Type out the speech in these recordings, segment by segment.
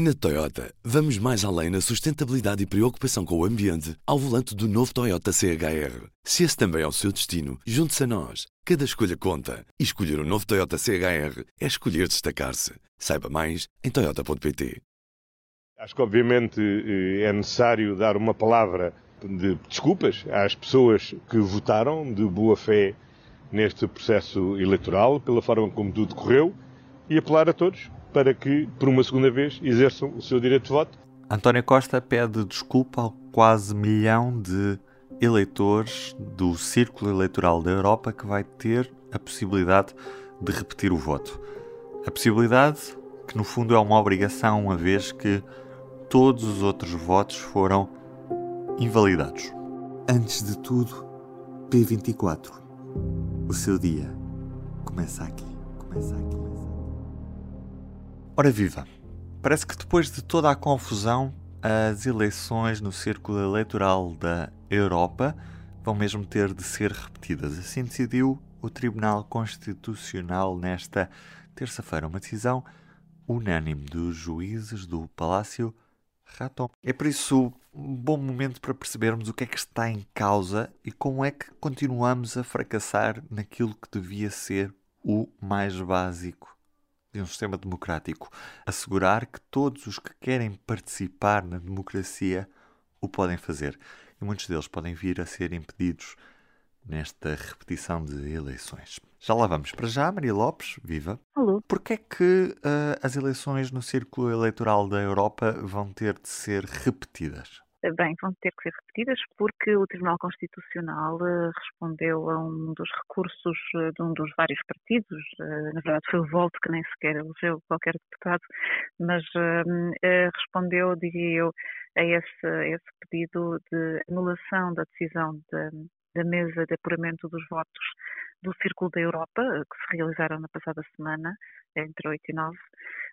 Na Toyota, vamos mais além na sustentabilidade e preocupação com o ambiente ao volante do novo Toyota CHR. Se esse também é o seu destino, junte-se a nós. Cada escolha conta. E escolher o um novo Toyota CHR é escolher destacar-se. Saiba mais em Toyota.pt. Acho que, obviamente, é necessário dar uma palavra de desculpas às pessoas que votaram de boa fé neste processo eleitoral, pela forma como tudo correu, e apelar a todos para que, por uma segunda vez, exerçam o seu direito de voto. António Costa pede desculpa ao quase milhão de eleitores do Círculo Eleitoral da Europa que vai ter a possibilidade de repetir o voto. A possibilidade que, no fundo, é uma obrigação, uma vez que todos os outros votos foram invalidados. Antes de tudo, P24. O seu dia começa aqui. Começa aqui. Ora viva! Parece que depois de toda a confusão, as eleições no círculo eleitoral da Europa vão mesmo ter de ser repetidas. Assim decidiu o Tribunal Constitucional nesta terça-feira. Uma decisão unânime dos juízes do Palácio Raton. É por isso um bom momento para percebermos o que é que está em causa e como é que continuamos a fracassar naquilo que devia ser o mais básico de um sistema democrático, assegurar que todos os que querem participar na democracia o podem fazer. E muitos deles podem vir a ser impedidos nesta repetição de eleições. Já lá vamos. Para já, Maria Lopes, viva. Alô. Porquê é que uh, as eleições no Círculo Eleitoral da Europa vão ter de ser repetidas? Bem, vão ter que ser repetidas porque o Tribunal Constitucional uh, respondeu a um dos recursos uh, de um dos vários partidos, uh, na verdade foi o Volto que nem sequer elegeu qualquer deputado, mas ehm, respondeu, diria eu, a esse, a esse, pedido de anulação da decisão de, da mesa de apuramento dos votos do Círculo da Europa, que se realizaram na passada semana, entre 8 e 9.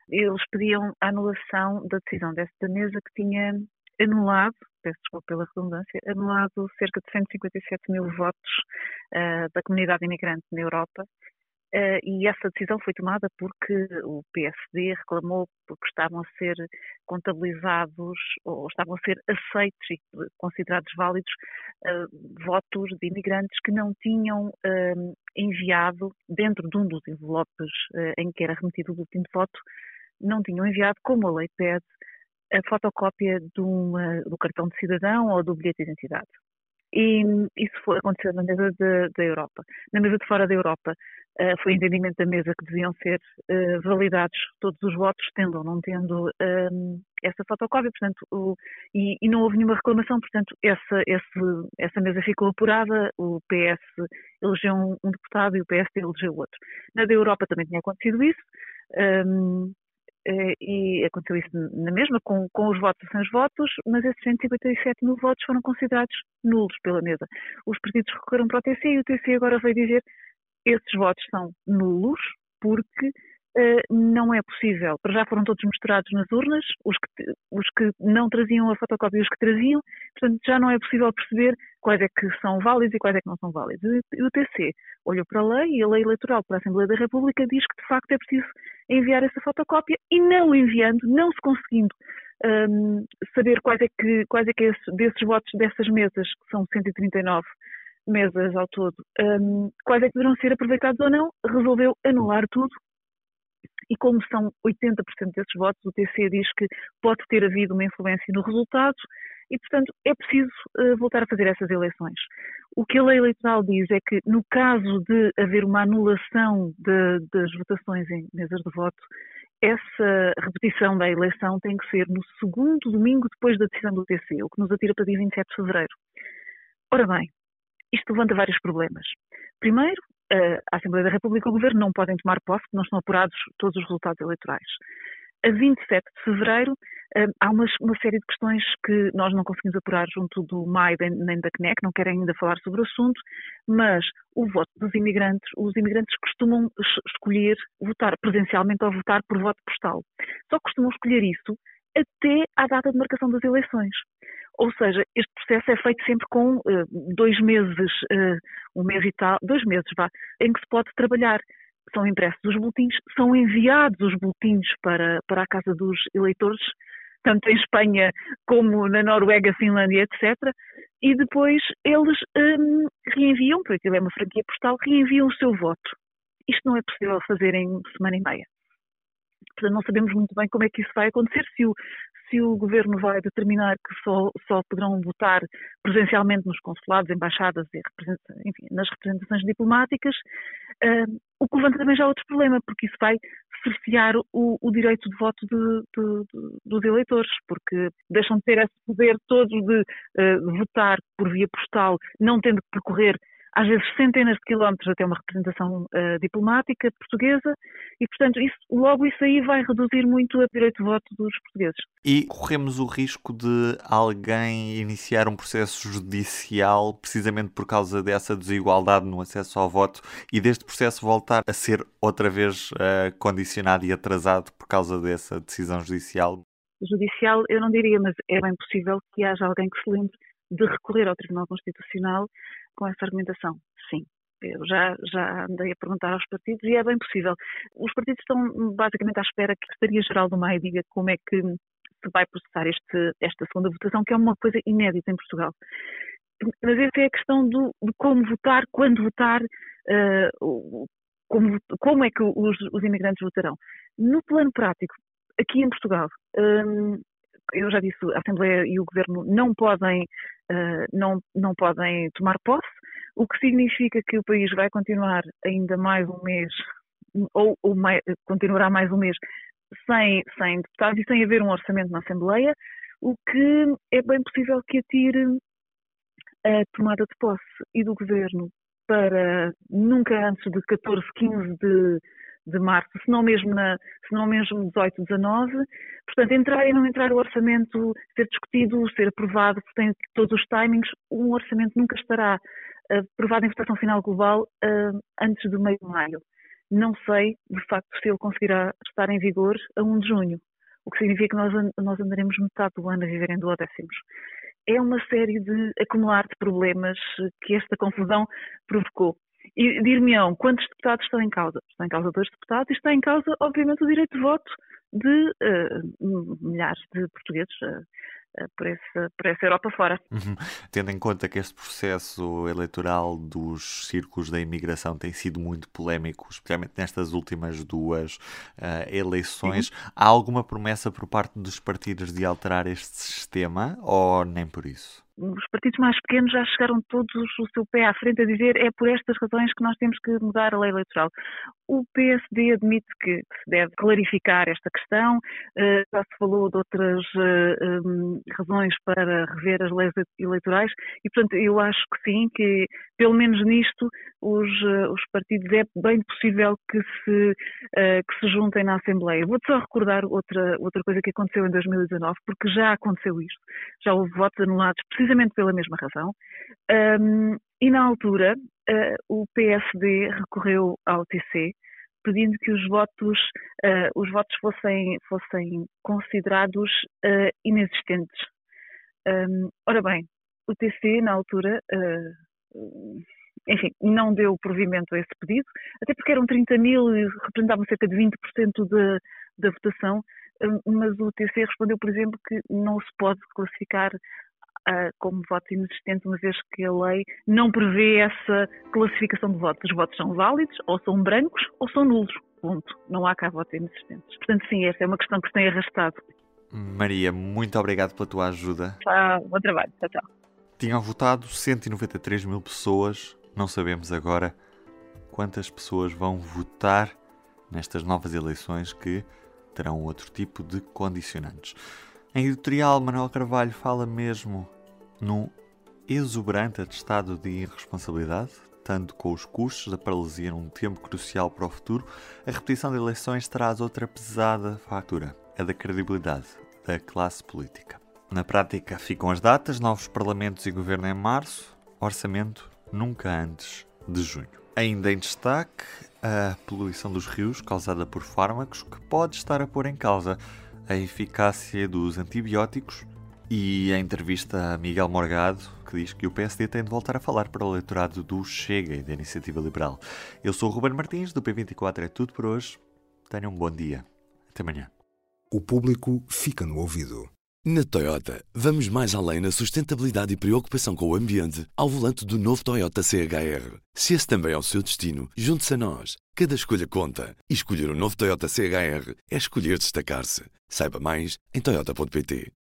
Eles pediam a anulação da decisão desta mesa que tinha anulado, peço desculpa pela redundância, anulado cerca de 157 mil votos uh, da comunidade imigrante na Europa. Uh, e essa decisão foi tomada porque o PSD reclamou porque estavam a ser contabilizados ou estavam a ser aceitos e considerados válidos uh, votos de imigrantes que não tinham enviado, dentro de um dos envelopes em que era remetido o último voto, não tinham enviado, como a lei pede, a fotocópia do cartão de cidadão ou do bilhete de identidade. E isso foi acontecer na mesa da Europa. Na mesa de fora da Europa, uh, foi entendimento da mesa que deviam ser uh, validados todos os votos, tendo ou não tendo uh, essa fotocópia, portanto, o, e, e, não houve nenhuma reclamação, portanto, essa, esse, essa mesa ficou apurada, o PS elegeu um, um, deputado e o PSD elegeu outro. Na da Europa também tinha acontecido isso, um, eh, e aconteceu isso na mesma, com, com os votos e sem os votos, mas esses 157 mil votos foram considerados nulos pela mesa. Os partidos recorreram para o TC e o TC agora veio dizer esses votos são nulos porque não é possível. Para já foram todos misturados nas urnas, os que, os que não traziam a fotocópia e os que traziam, portanto já não é possível perceber quais é que são válidos e quais é que não são válidos. E o TC olhou para a lei e a lei eleitoral para a Assembleia da República diz que de facto é preciso enviar essa fotocópia e não enviando, não se conseguindo um, saber quais é que, quais é que é esse, desses votos dessas mesas, que são 139 mesas ao todo, um, quais é que deverão ser aproveitados ou não, resolveu anular tudo. E como são 80% desses votos, o TC diz que pode ter havido uma influência no resultado e, portanto, é preciso uh, voltar a fazer essas eleições. O que a lei eleitoral diz é que, no caso de haver uma anulação de, das votações em mesas de voto, essa repetição da eleição tem que ser no segundo domingo depois da decisão do TC, o que nos atira para dia 27 de fevereiro. Ora bem, isto levanta vários problemas. Primeiro, a Assembleia da República e o Governo não podem tomar posse, porque não estão apurados todos os resultados eleitorais a 27 de fevereiro hum, há uma, uma, série de questões que nós não conseguimos apurar junto do MAI nem da CNEC, não querem ainda falar sobre o assunto, mas o voto dos imigrantes, os imigrantes costumam escolher votar presencialmente ou votar por voto postal. Só costumam escolher isso até à data de marcação das eleições. Ou seja, este processo é feito sempre com uh, dois meses, uh, um mês e tal, dois meses, vá, em que se pode trabalhar são impressos os boletins, são enviados os boletins para, para a casa dos eleitores, tanto em Espanha como na Noruega, Finlândia, etc. E depois eles um, reenviam, porque aquilo é uma franquia postal, reenviam o seu voto. Isto não é possível fazer em semana e meia. Portanto, não sabemos muito bem como é que isso vai acontecer, se o, se o governo vai determinar que só, só poderão votar presencialmente nos consulados, embaixadas e enfim, nas representações diplomáticas, uh, o que levanta também já outro problema, porque isso vai cercear o, o direito de voto de, de, de, dos eleitores, porque deixam de ter esse poder todo de uh, votar por via postal, não tendo que percorrer às vezes centenas de quilómetros até uma representação uh, diplomática portuguesa e, portanto, isso, logo isso aí vai reduzir muito o direito de voto dos portugueses. E corremos o risco de alguém iniciar um processo judicial precisamente por causa dessa desigualdade no acesso ao voto e deste processo voltar a ser outra vez uh, condicionado e atrasado por causa dessa decisão judicial? Judicial, eu não diria, mas é bem possível que haja alguém que se lembre de recorrer ao Tribunal Constitucional com essa argumentação. Sim. Eu já, já andei a perguntar aos partidos e é bem possível. Os partidos estão basicamente à espera que a Secretaria-Geral do MAI diga como é que se vai processar este, esta segunda votação, que é uma coisa inédita em Portugal. Mas essa é a questão do, de como votar, quando votar, uh, como, como, é que os, os, imigrantes votarão. No plano prático, aqui em Portugal, um, eu já disse, a Assembleia e o Governo não podem, uh, não, não podem tomar posse, o que significa que o país vai continuar ainda mais um mês, ou, ou mais, continuará mais um mês, sem, sem deputados e sem haver um orçamento na Assembleia, o que é bem possível que atire a tomada de posse. E do Governo para nunca antes de 14, 15 de de março, se não mesmo, na, se não mesmo 18, 19. Portanto, entrar e não entrar o orçamento, ser discutido, ser aprovado, tem todos os timings, um orçamento nunca estará uh, aprovado em votação final global uh, antes do meio de maio. Não sei, de facto, se ele conseguirá estar em vigor a 1 de junho, o que significa que nós, nós andaremos metade do ano a viver em duodécimos. É uma série de acumular de problemas que esta confusão provocou. E dir-me-ão, quantos deputados estão em causa? Estão em causa dois deputados e está em causa, obviamente, o direito de voto de uh, milhares de portugueses uh, uh, por, essa, por essa Europa fora. Uhum. Tendo em conta que este processo eleitoral dos círculos da imigração tem sido muito polémico, especialmente nestas últimas duas eleições, há alguma promessa por parte dos partidos de alterar este sistema ou nem por isso? Os partidos mais pequenos já chegaram todos o seu pé à frente a dizer é por estas razões que nós temos que mudar a lei eleitoral. O PSD admite que, se deve clarificar esta questão, uh, já se falou de outras uh, um, razões para rever as leis eleitorais e, portanto, eu acho que sim, que pelo menos nisto os, os partidos é bem possível que se, que se juntem na Assembleia. Vou-te só recordar outra, outra coisa que aconteceu em 2019, porque já aconteceu isto, já houve votos anulados precisamente pela mesma razão. Um, e na altura, uh, o PSD recorreu ao TC, pedindo que os votos, uh, os votos fossem, fossem considerados uh, inexistentes. Um, ora bem, o TC, na altura, enfim, não deu provimento a esse pedido, até porque eram 30 mil e representavam cerca de 20% da, da votação, mas o TC respondeu, por exemplo, que não se pode classificar uh, como voto inexistente, uma vez que a lei não prevê essa classificação de votos. Os votos são válidos, ou são brancos, ou são nulos. Ponto. Não há cá votos inexistentes. Portanto, sim, essa é uma questão que se tem arrastado. Maria, muito obrigado pela tua ajuda. Ah, bom trabalho. Tchau, tchau. Tinham votado 193 mil pessoas. Não sabemos agora quantas pessoas vão votar nestas novas eleições que terão outro tipo de condicionantes. Em editorial, Manuel Carvalho fala mesmo num exuberante atestado de irresponsabilidade, tanto com os custos da paralisia num tempo crucial para o futuro, a repetição de eleições traz outra pesada fatura, a da credibilidade da classe política. Na prática, ficam as datas, novos parlamentos e governo em março, orçamento nunca antes de junho. Ainda em destaque, a poluição dos rios causada por fármacos que pode estar a pôr em causa a eficácia dos antibióticos E a entrevista a Miguel Morgado, que diz que o PSD tem de voltar a falar para o eleitorado do Chega e da Iniciativa Liberal. Eu sou o Ruben Martins, do P24 é tudo por hoje. Tenham um bom dia. Até amanhã. O público fica no ouvido. Na Toyota, vamos mais além na sustentabilidade e preocupação com o ambiente ao volante do novo Toyota CHR. Se esse também é o seu destino, junte-se a nós. Cada escolha conta. E escolher o um novo Toyota CHR é escolher destacar-se. Saiba mais em Toyota.pt.